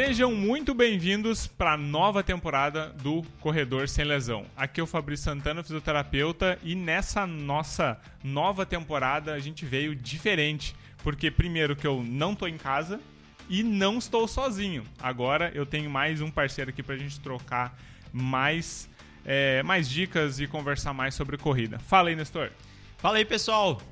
Sejam muito bem-vindos para a nova temporada do Corredor Sem Lesão. Aqui é o Fabrício Santana, fisioterapeuta, e nessa nossa nova temporada a gente veio diferente, porque primeiro que eu não tô em casa e não estou sozinho. Agora eu tenho mais um parceiro aqui para a gente trocar mais, é, mais dicas e conversar mais sobre corrida. Fala aí, Nestor. Fala aí, pessoal.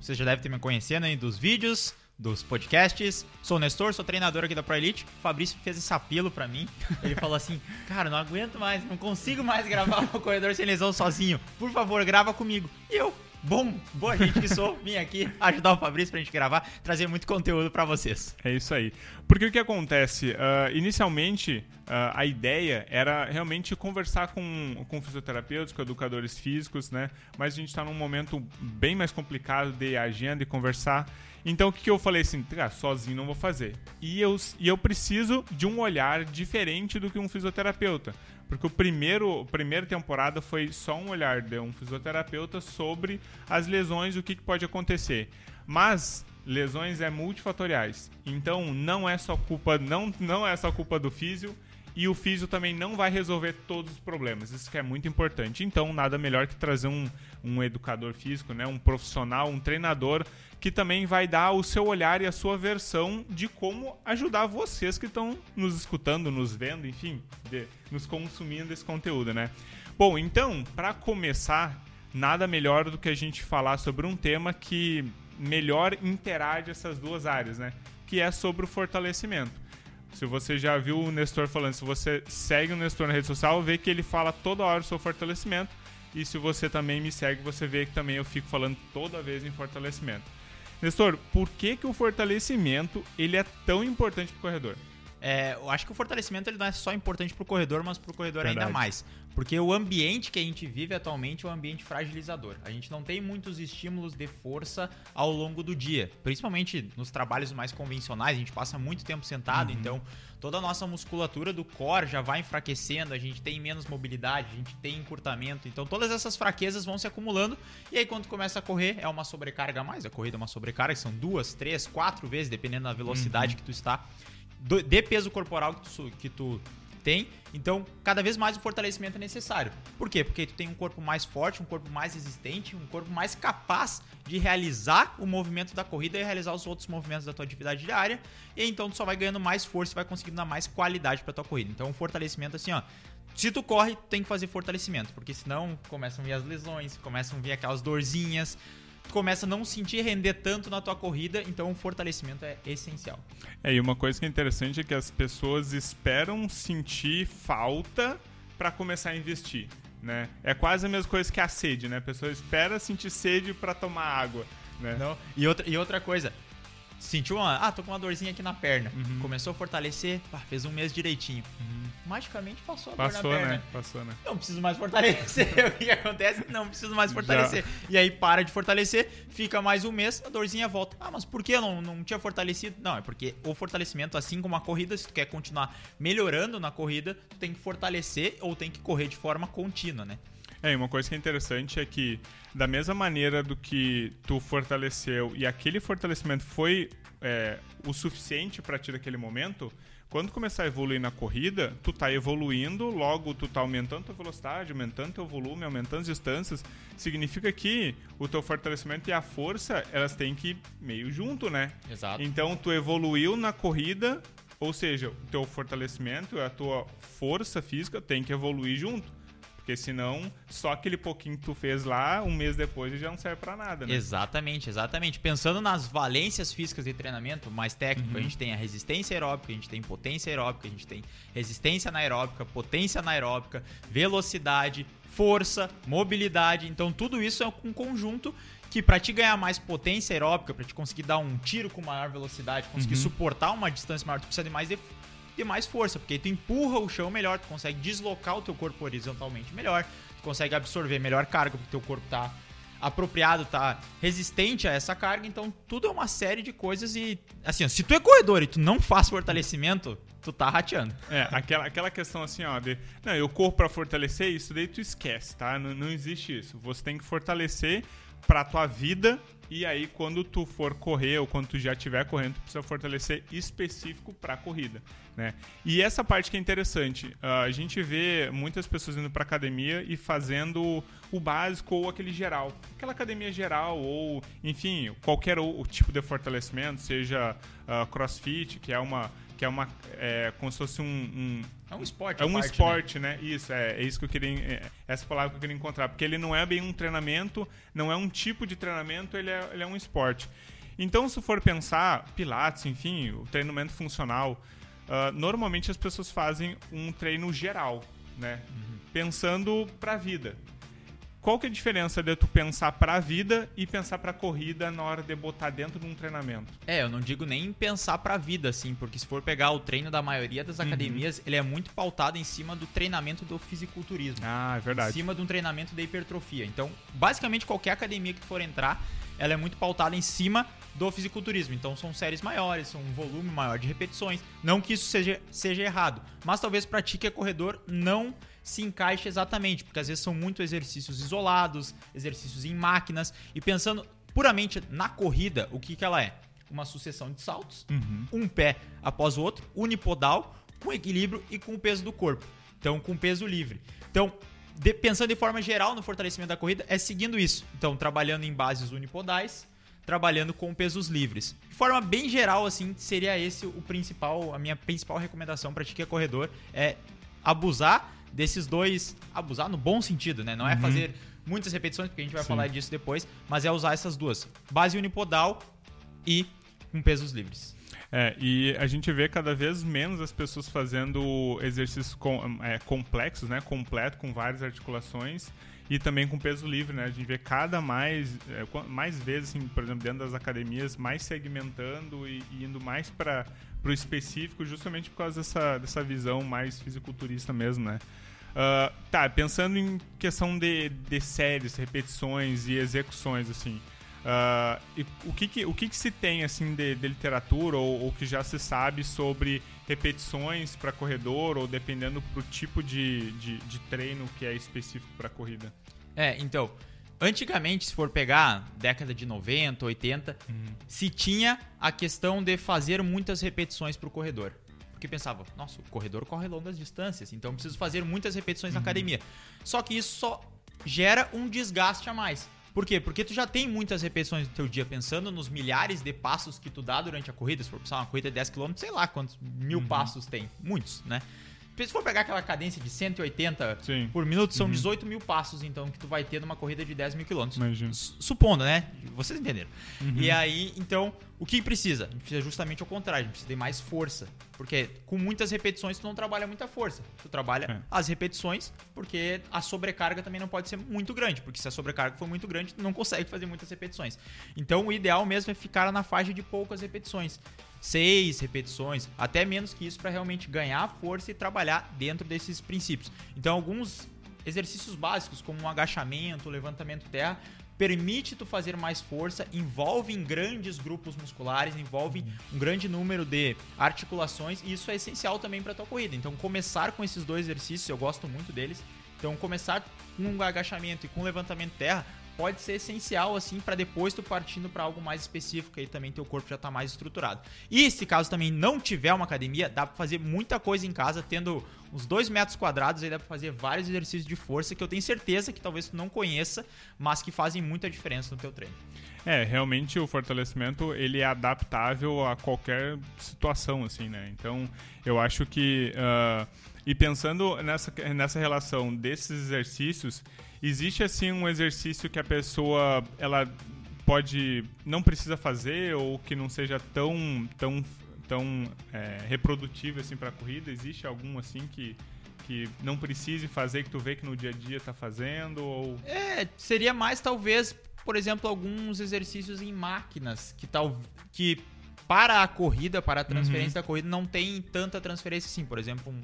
Você já deve ter me conhecendo aí dos vídeos dos podcasts. Sou o Nestor, sou treinador aqui da Pro Elite. O Fabrício fez esse apelo para mim. Ele falou assim: Cara, não aguento mais, não consigo mais gravar o Corredor Sem Lesão sozinho. Por favor, grava comigo. E eu, bom, boa gente que sou, vim aqui ajudar o Fabrício pra gente gravar, trazer muito conteúdo para vocês. É isso aí. Porque o que acontece? Uh, inicialmente, uh, a ideia era realmente conversar com, com fisioterapeutas, com educadores físicos, né? Mas a gente está num momento bem mais complicado de agenda e conversar. Então o que, que eu falei assim, ah, sozinho não vou fazer. E eu, e eu preciso de um olhar diferente do que um fisioterapeuta. Porque o primeiro, a primeira temporada foi só um olhar de um fisioterapeuta sobre as lesões, o que, que pode acontecer. Mas lesões é multifatoriais. Então não é só culpa, não, não é só culpa do físio, e o físio também não vai resolver todos os problemas. Isso que é muito importante. Então, nada melhor que trazer um, um educador físico, né? um profissional, um treinador que também vai dar o seu olhar e a sua versão de como ajudar vocês que estão nos escutando, nos vendo, enfim, de, nos consumindo esse conteúdo, né? Bom, então, para começar, nada melhor do que a gente falar sobre um tema que melhor interage essas duas áreas, né? Que é sobre o fortalecimento. Se você já viu o Nestor falando, se você segue o Nestor na rede social, vê que ele fala toda hora sobre fortalecimento. E se você também me segue, você vê que também eu fico falando toda vez em fortalecimento. Nestor, por que, que o fortalecimento ele é tão importante para o corredor? É, eu acho que o fortalecimento ele não é só importante para o corredor, mas para o corredor Verdade. ainda mais. Porque o ambiente que a gente vive atualmente é um ambiente fragilizador. A gente não tem muitos estímulos de força ao longo do dia. Principalmente nos trabalhos mais convencionais, a gente passa muito tempo sentado, uhum. então toda a nossa musculatura do core já vai enfraquecendo, a gente tem menos mobilidade, a gente tem encurtamento. Então todas essas fraquezas vão se acumulando. E aí quando começa a correr, é uma sobrecarga a mais. A corrida é uma sobrecarga, são duas, três, quatro vezes, dependendo da velocidade uhum. que tu está. De peso corporal que tu, que tu tem. Então, cada vez mais o fortalecimento é necessário. Por quê? Porque tu tem um corpo mais forte, um corpo mais resistente, um corpo mais capaz de realizar o movimento da corrida e realizar os outros movimentos da tua atividade diária. E então tu só vai ganhando mais força e vai conseguindo dar mais qualidade para tua corrida. Então, o fortalecimento assim, ó, se tu corre, tem que fazer fortalecimento, porque senão começam a vir as lesões, começam a vir aquelas dorzinhas, tu começa a não sentir render tanto na tua corrida, então o fortalecimento é essencial. É, e uma coisa que é interessante é que as pessoas esperam sentir falta para começar a investir, né? É quase a mesma coisa que a sede, né? A pessoa espera sentir sede para tomar água, né? Não. E outra, e outra coisa, sentiu uma. Ah, tô com uma dorzinha aqui na perna. Uhum. Começou a fortalecer, pá, fez um mês direitinho. Uhum. Magicamente passou a passou, dor na perna. Né? Passou, né? Não preciso mais fortalecer. o que acontece? Não preciso mais fortalecer. Já. E aí para de fortalecer, fica mais um mês, a dorzinha volta. Ah, mas por que eu não, não tinha fortalecido? Não, é porque o fortalecimento, assim como a corrida, se tu quer continuar melhorando na corrida, tu tem que fortalecer ou tem que correr de forma contínua, né? É, e uma coisa que é interessante é que, da mesma maneira do que tu fortaleceu e aquele fortalecimento foi é, o suficiente para ti naquele momento, quando começar a evoluir na corrida, tu tá evoluindo, logo tu tá aumentando tua velocidade, aumentando teu volume, aumentando as distâncias, significa que o teu fortalecimento e a força, elas têm que ir meio junto, né? Exato. Então tu evoluiu na corrida, ou seja, o teu fortalecimento, a tua força física tem que evoluir junto. Porque senão, só aquele pouquinho que tu fez lá, um mês depois já não serve para nada, né? Exatamente, exatamente. Pensando nas valências físicas de treinamento mais técnico, uhum. a gente tem a resistência aeróbica, a gente tem potência aeróbica, a gente tem resistência anaeróbica, potência anaeróbica, velocidade, força, mobilidade. Então, tudo isso é um conjunto que para te ganhar mais potência aeróbica, para te conseguir dar um tiro com maior velocidade, conseguir uhum. suportar uma distância maior, tu precisa de mais de ter mais força, porque tu empurra o chão melhor, tu consegue deslocar o teu corpo horizontalmente melhor, tu consegue absorver melhor carga, porque teu corpo tá apropriado, tá resistente a essa carga, então tudo é uma série de coisas e assim, ó, se tu é corredor e tu não faz fortalecimento, tu tá rateando. É, aquela, aquela questão assim, ó, de, não, eu corro para fortalecer isso, daí tu esquece, tá? Não, não existe isso. Você tem que fortalecer para tua vida, E aí, quando tu for correr ou quando tu já estiver correndo, tu precisa fortalecer específico para a corrida, né? E essa parte que é interessante, ah, a gente vê muitas pessoas indo para academia e fazendo o básico ou aquele geral, aquela academia geral ou, enfim, qualquer o, tipo de fortalecimento, seja uh, CrossFit, que é uma que é uma é, como se fosse um, um é um esporte. É um parte, esporte, né? né? Isso, é, é, isso que eu queria. É, essa palavra que eu queria encontrar. Porque ele não é bem um treinamento, não é um tipo de treinamento, ele é, ele é um esporte. Então, se for pensar, Pilates, enfim, o treinamento funcional, uh, normalmente as pessoas fazem um treino geral, né? Uhum. Pensando para a vida qual que é a diferença de tu pensar para a vida e pensar para a corrida na hora de botar dentro de um treinamento? É, eu não digo nem pensar para a vida, assim, porque se for pegar o treino da maioria das uhum. academias, ele é muito pautado em cima do treinamento do fisiculturismo. Ah, é verdade. Em cima de um treinamento da hipertrofia. Então, basicamente, qualquer academia que tu for entrar, ela é muito pautada em cima do fisiculturismo. Então são séries maiores, são um volume maior de repetições. Não que isso seja, seja errado, mas talvez pratique a corredor não se encaixa exatamente, porque às vezes são muito exercícios isolados, exercícios em máquinas, e pensando puramente na corrida, o que, que ela é? Uma sucessão de saltos, uhum. um pé após o outro, unipodal, com equilíbrio e com o peso do corpo. Então, com peso livre. Então, de, pensando de forma geral no fortalecimento da corrida, é seguindo isso. Então, trabalhando em bases unipodais, trabalhando com pesos livres. De forma bem geral, assim, seria esse o principal, a minha principal recomendação para ti que é corredor, é abusar desses dois, abusar no bom sentido, né? Não é uhum. fazer muitas repetições, porque a gente vai Sim. falar disso depois, mas é usar essas duas: base unipodal e com pesos livres. É, e a gente vê cada vez menos as pessoas fazendo exercícios com, é, complexos, né? Completo, com várias articulações e também com peso livre, né? A gente vê cada mais, é, mais vezes, assim, por exemplo, dentro das academias, mais segmentando e, e indo mais para o específico, justamente por causa dessa, dessa visão mais fisiculturista mesmo, né? Uh, tá, pensando em questão de, de séries, repetições e execuções, assim. Uh, e o que, que, o que, que se tem assim de, de literatura ou, ou, que já se sabe sobre repetições para corredor ou dependendo pro tipo de, de, de treino que é específico para corrida? É, então, antigamente, se for pegar década de 90, 80, uhum. se tinha a questão de fazer muitas repetições para o corredor porque pensava, nossa, o corredor corre longas distâncias, então eu preciso fazer muitas repetições uhum. na academia. Só que isso só gera um desgaste a mais. Por quê? Porque tu já tem muitas repetições no teu dia pensando nos milhares de passos que tu dá durante a corrida. Se for pensar uma corrida de 10 km, sei lá quantos mil uhum. passos tem. Muitos, né? Se for pegar aquela cadência de 180 Sim. por minuto, são uhum. 18 mil passos, então, que tu vai ter numa corrida de 10 mil quilômetros. Supondo, né? Vocês entenderam. Uhum. E aí, então, o que precisa? A gente precisa justamente ao contrário, a gente precisa de mais força. Porque com muitas repetições tu não trabalha muita força. Tu trabalha é. as repetições, porque a sobrecarga também não pode ser muito grande. Porque se a sobrecarga for muito grande, tu não consegue fazer muitas repetições. Então o ideal mesmo é ficar na faixa de poucas repetições seis repetições, até menos que isso para realmente ganhar força e trabalhar dentro desses princípios. Então, alguns exercícios básicos, como um agachamento, levantamento terra, permite tu fazer mais força, envolve em grandes grupos musculares, envolve um grande número de articulações e isso é essencial também para tua corrida. Então, começar com esses dois exercícios, eu gosto muito deles. Então, começar com um agachamento e com um levantamento terra pode ser essencial assim para depois tu partindo para algo mais específico aí também teu corpo já tá mais estruturado. E se caso também não tiver uma academia, dá para fazer muita coisa em casa tendo uns 2 metros quadrados, aí dá para fazer vários exercícios de força que eu tenho certeza que talvez tu não conheça, mas que fazem muita diferença no teu treino. É, realmente o fortalecimento ele é adaptável a qualquer situação, assim, né? Então, eu acho que uh, e pensando nessa, nessa relação desses exercícios, Existe assim um exercício que a pessoa ela pode não precisa fazer ou que não seja tão tão tão é, reprodutivo assim para a corrida? Existe algum assim que que não precise fazer que tu vê que no dia a dia tá fazendo ou É, seria mais talvez, por exemplo, alguns exercícios em máquinas que tal que para a corrida, para a transferência uhum. da corrida não tem tanta transferência assim, por exemplo, um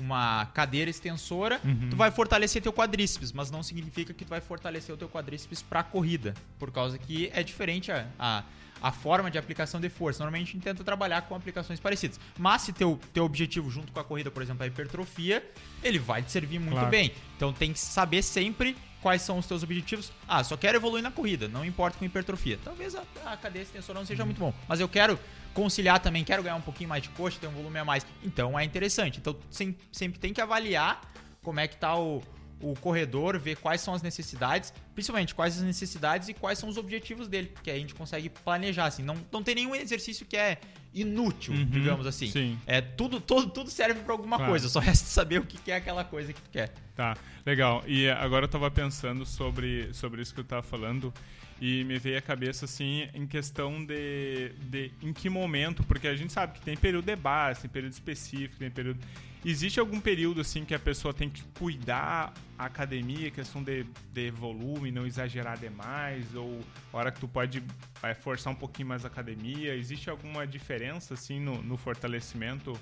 uma cadeira extensora, uhum. tu vai fortalecer teu quadríceps, mas não significa que tu vai fortalecer o teu quadríceps para corrida, por causa que é diferente a, a, a, forma de aplicação de força. Normalmente a gente tenta trabalhar com aplicações parecidas. Mas se teu, teu objetivo junto com a corrida, por exemplo, é a hipertrofia, ele vai te servir muito claro. bem. Então tem que saber sempre quais são os teus objetivos. Ah, só quero evoluir na corrida, não importa com hipertrofia. Talvez a, a cadeia extensora não seja uhum. muito bom, mas eu quero conciliar também, quero ganhar um pouquinho mais de coxa, ter um volume a mais. Então é interessante. Então sempre tem que avaliar como é que tá o, o corredor, ver quais são as necessidades, principalmente quais as necessidades e quais são os objetivos dele, que aí a gente consegue planejar assim. Não, não tem nenhum exercício que é inútil, uhum, digamos assim. Sim. É tudo, tudo, tudo serve para alguma claro. coisa, só resta saber o que é aquela coisa que tu quer. Tá, legal. E agora eu tava pensando sobre, sobre isso que eu tava falando e me veio a cabeça assim em questão de, de em que momento, porque a gente sabe que tem período de base, tem período específico, tem período. Existe algum período assim que a pessoa tem que cuidar a academia, questão de, de volume, não exagerar demais, ou hora que tu pode vai forçar um pouquinho mais a academia? Existe alguma diferença assim no, no fortalecimento?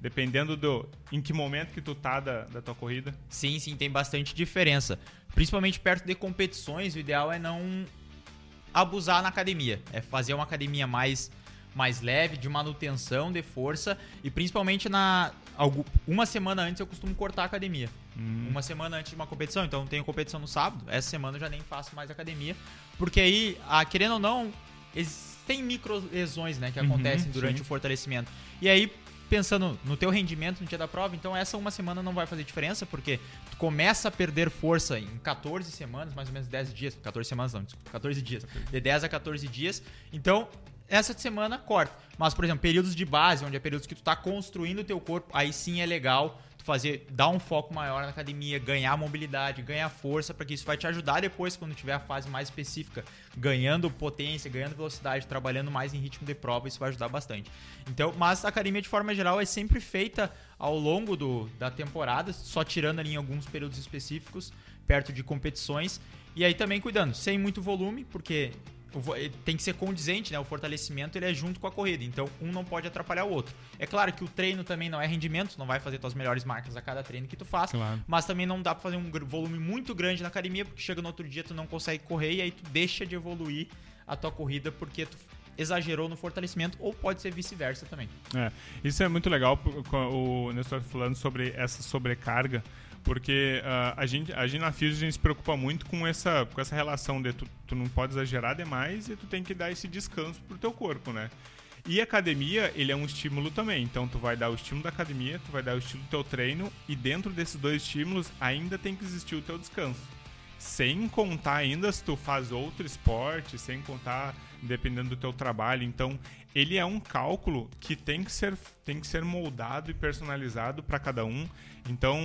Dependendo do em que momento que tu tá da, da tua corrida? Sim, sim, tem bastante diferença. Principalmente perto de competições, o ideal é não abusar na academia. É fazer uma academia mais, mais leve, de manutenção de força e principalmente na uma semana antes eu costumo cortar a academia. Hum. Uma semana antes de uma competição, então tenho competição no sábado. Essa semana eu já nem faço mais academia, porque aí, ah, querendo ou não, tem micro lesões, né, que uhum, acontecem durante sim. o fortalecimento. E aí pensando no teu rendimento no dia da prova, então essa uma semana não vai fazer diferença, porque tu começa a perder força em 14 semanas, mais ou menos 10 dias, 14 semanas não, desculpa, 14 dias, de 10 a 14 dias, então essa semana corta. Mas, por exemplo, períodos de base, onde é períodos que tu está construindo o teu corpo, aí sim é legal fazer, dar um foco maior na academia, ganhar mobilidade, ganhar força, para que isso vai te ajudar depois, quando tiver a fase mais específica, ganhando potência, ganhando velocidade, trabalhando mais em ritmo de prova, isso vai ajudar bastante. Então, mas a academia de forma geral é sempre feita ao longo do, da temporada, só tirando ali em alguns períodos específicos, perto de competições. E aí também cuidando, sem muito volume, porque tem que ser condizente, né? O fortalecimento ele é junto com a corrida, então um não pode atrapalhar o outro. É claro que o treino também não é rendimento, não vai fazer tuas melhores marcas a cada treino que tu faz, claro. mas também não dá para fazer um volume muito grande na academia, porque chega no outro dia tu não consegue correr e aí tu deixa de evoluir a tua corrida porque tu exagerou no fortalecimento ou pode ser vice-versa também. É, isso é muito legal o Nestor falando sobre essa sobrecarga porque uh, a, gente, a gente na Fuse a gente se preocupa muito com essa, com essa relação de tu, tu não pode exagerar demais e tu tem que dar esse descanso pro teu corpo, né? E academia, ele é um estímulo também. Então, tu vai dar o estímulo da academia, tu vai dar o estímulo do teu treino, e dentro desses dois estímulos ainda tem que existir o teu descanso. Sem contar ainda se tu faz outro esporte, sem contar dependendo do teu trabalho. Então, ele é um cálculo que tem que ser, tem que ser moldado e personalizado para cada um. Então,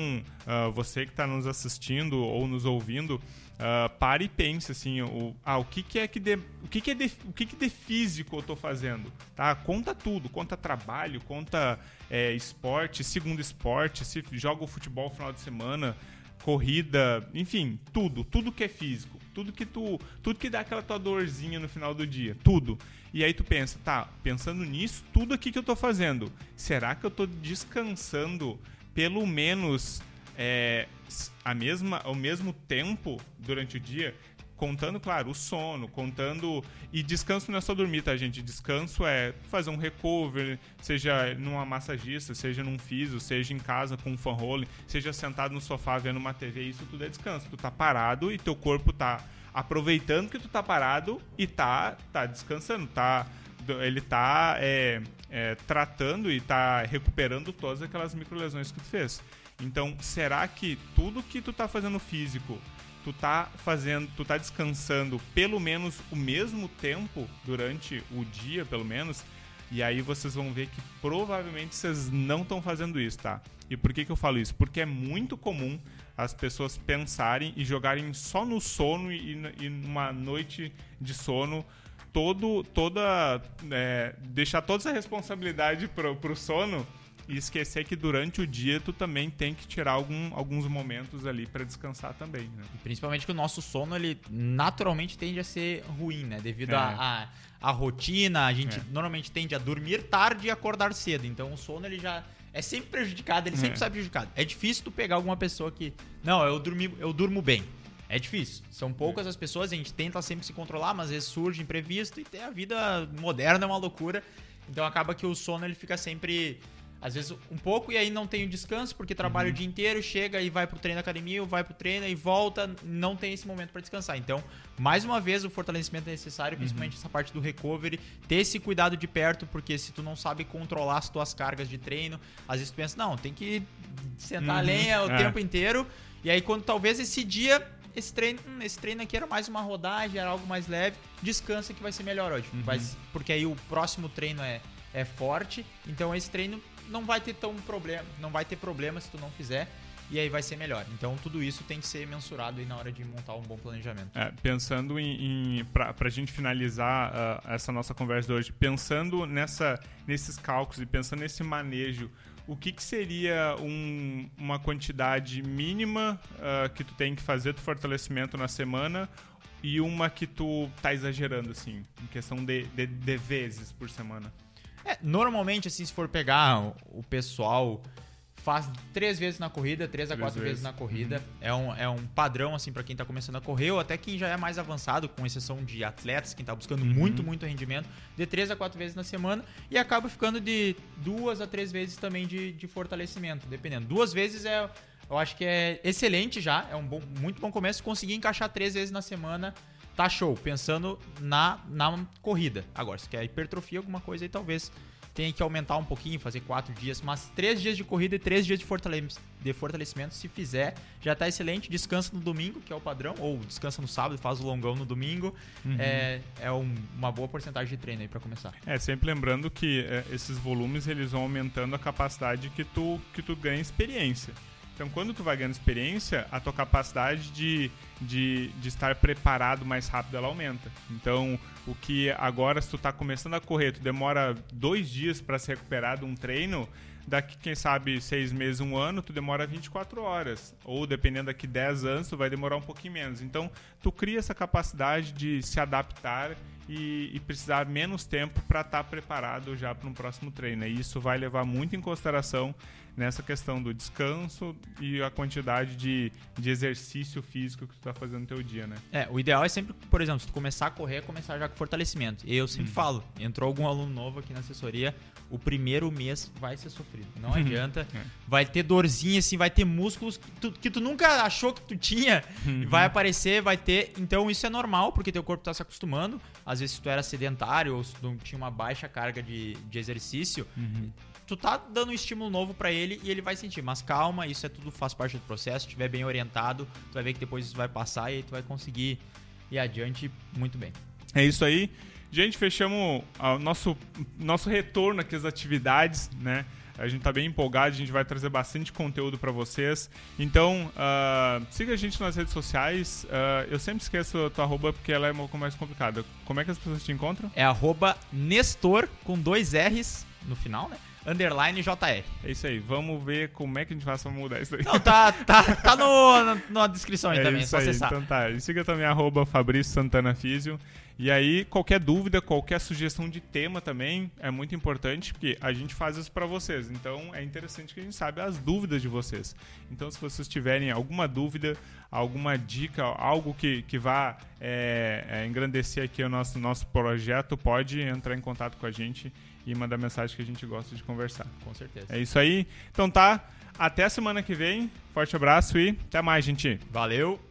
uh, você que está nos assistindo ou nos ouvindo, uh, pare e pense assim, o, ah, o que, que é que de, o que, que é de, o que, que de físico eu estou fazendo, tá? Conta tudo, conta trabalho, conta é, esporte, segundo esporte, se joga o futebol no final de semana, corrida, enfim, tudo, tudo que é físico, tudo que tu, tudo que dá aquela tua dorzinha no final do dia, tudo. E aí tu pensa, tá, pensando nisso, tudo aqui que eu estou fazendo, será que eu estou descansando pelo menos é, a mesma, o mesmo tempo durante o dia, contando, claro, o sono, contando. E descanso não é só dormir, tá, gente? Descanso é fazer um recover, seja numa massagista, seja num físio, seja em casa com um fan roll, seja sentado no sofá vendo uma TV, isso tudo é descanso. Tu tá parado e teu corpo tá aproveitando que tu tá parado e tá, tá descansando, tá ele tá é, é, tratando e tá recuperando todas aquelas microlesões que tu fez. Então, será que tudo que tu tá fazendo físico, tu tá fazendo, tu tá descansando pelo menos o mesmo tempo durante o dia, pelo menos? E aí vocês vão ver que provavelmente vocês não estão fazendo isso, tá? E por que, que eu falo isso? Porque é muito comum as pessoas pensarem e jogarem só no sono e, e numa noite de sono todo, toda. É, deixar toda essa responsabilidade pro, pro sono e esquecer que durante o dia tu também tem que tirar algum, alguns momentos ali para descansar também. Né? Principalmente que o nosso sono ele naturalmente tende a ser ruim, né? Devido à é. a, a, rotina, a gente é. normalmente tende a dormir tarde e acordar cedo. Então o sono ele já é sempre prejudicado, ele sempre é. sai prejudicado. É difícil tu pegar alguma pessoa que. Não, eu, dormi, eu durmo bem. É difícil. São poucas as pessoas, a gente tenta sempre se controlar, mas às vezes surge imprevisto e a vida moderna é uma loucura. Então acaba que o sono ele fica sempre às vezes um pouco e aí não tem o descanso porque trabalha uhum. o dia inteiro, chega e vai pro treino da academia, ou vai pro treino e volta, não tem esse momento para descansar. Então, mais uma vez o fortalecimento é necessário, principalmente uhum. essa parte do recovery, ter esse cuidado de perto, porque se tu não sabe controlar as tuas cargas de treino, às vezes tu pensa, não, tem que sentar uhum. a lenha o é. tempo inteiro. E aí quando talvez esse dia esse treino, hum, esse treino aqui era mais uma rodagem, era algo mais leve, descansa que vai ser melhor hoje. Uhum. Vai, porque aí o próximo treino é, é forte, então esse treino não vai ter tão problema, não vai ter problema se tu não fizer e aí vai ser melhor. Então tudo isso tem que ser mensurado aí na hora de montar um bom planejamento. É, pensando em, em para a gente finalizar uh, essa nossa conversa de hoje, pensando nessa, nesses cálculos e pensando nesse manejo, o que, que seria um, uma quantidade mínima uh, que tu tem que fazer do fortalecimento na semana e uma que tu tá exagerando assim, em questão de, de, de vezes por semana? É, normalmente, assim, se for pegar o pessoal faz três vezes na corrida, três a quatro vezes. vezes. na corrida. Uhum. É, um, é um padrão, assim, para quem tá começando a correr, ou até quem já é mais avançado, com exceção de atletas, quem tá buscando uhum. muito, muito rendimento, de três a quatro vezes na semana, e acaba ficando de duas a três vezes também de, de fortalecimento, dependendo. Duas vezes é. Eu acho que é excelente já, é um bom, muito bom começo. Conseguir encaixar três vezes na semana tá show, pensando na, na corrida. Agora, se quer hipertrofia, alguma coisa aí talvez tenha que aumentar um pouquinho, fazer quatro dias, mas três dias de corrida e três dias de, fortale de fortalecimento, se fizer, já tá excelente. Descansa no domingo, que é o padrão, ou descansa no sábado, faz o longão no domingo. Uhum. É, é um, uma boa porcentagem de treino aí para começar. É, sempre lembrando que é, esses volumes eles vão aumentando a capacidade que tu, que tu ganha experiência. Então, quando tu vai ganhando experiência, a tua capacidade de, de, de estar preparado mais rápido ela aumenta. Então, o que agora, se tu tá começando a correr, tu demora dois dias para se recuperar de um treino, daqui, quem sabe, seis meses, um ano, tu demora 24 horas. Ou, dependendo daqui 10 anos, tu vai demorar um pouquinho menos. Então, tu cria essa capacidade de se adaptar e, e precisar menos tempo para estar tá preparado já para um próximo treino. E isso vai levar muito em consideração nessa questão do descanso e a quantidade de, de exercício físico que tu está fazendo no teu dia, né? É, o ideal é sempre, por exemplo, se tu começar a correr, começar já com fortalecimento. E eu sempre uhum. falo, entrou algum aluno novo aqui na assessoria, o primeiro mês vai ser sofrido. Não adianta. É. Vai ter dorzinha, assim, vai ter músculos que tu, que tu nunca achou que tu tinha. Uhum. Vai aparecer, vai ter. Então isso é normal, porque teu corpo está se acostumando. Às vezes, se tu era sedentário ou se tu tinha uma baixa carga de, de exercício, uhum tu tá dando um estímulo novo para ele e ele vai sentir. Mas calma, isso é tudo faz parte do processo. Se estiver bem orientado, tu vai ver que depois isso vai passar e aí tu vai conseguir ir adiante muito bem. É isso aí. Gente, fechamos o nosso, nosso retorno aqui às atividades, né? A gente tá bem empolgado, a gente vai trazer bastante conteúdo para vocês. Então, uh, siga a gente nas redes sociais. Uh, eu sempre esqueço a tua arroba porque ela é um pouco mais complicada. Como é que as pessoas te encontram? É arroba Nestor com dois R's no final, né? Underline JR. É isso aí. Vamos ver como é que a gente faz pra mudar isso aí. Não, tá, tá, tá no, na, na descrição aí é também, é só aí. acessar. Então tá. E siga também arroba Fabrício Santana Físio. E aí, qualquer dúvida, qualquer sugestão de tema também é muito importante, porque a gente faz isso para vocês. Então, é interessante que a gente saiba as dúvidas de vocês. Então, se vocês tiverem alguma dúvida, alguma dica, algo que, que vá é, é, engrandecer aqui o nosso, nosso projeto, pode entrar em contato com a gente e mandar mensagem que a gente gosta de conversar. Com certeza. É isso aí. Então tá. Até a semana que vem. Forte abraço e até mais, gente. Valeu.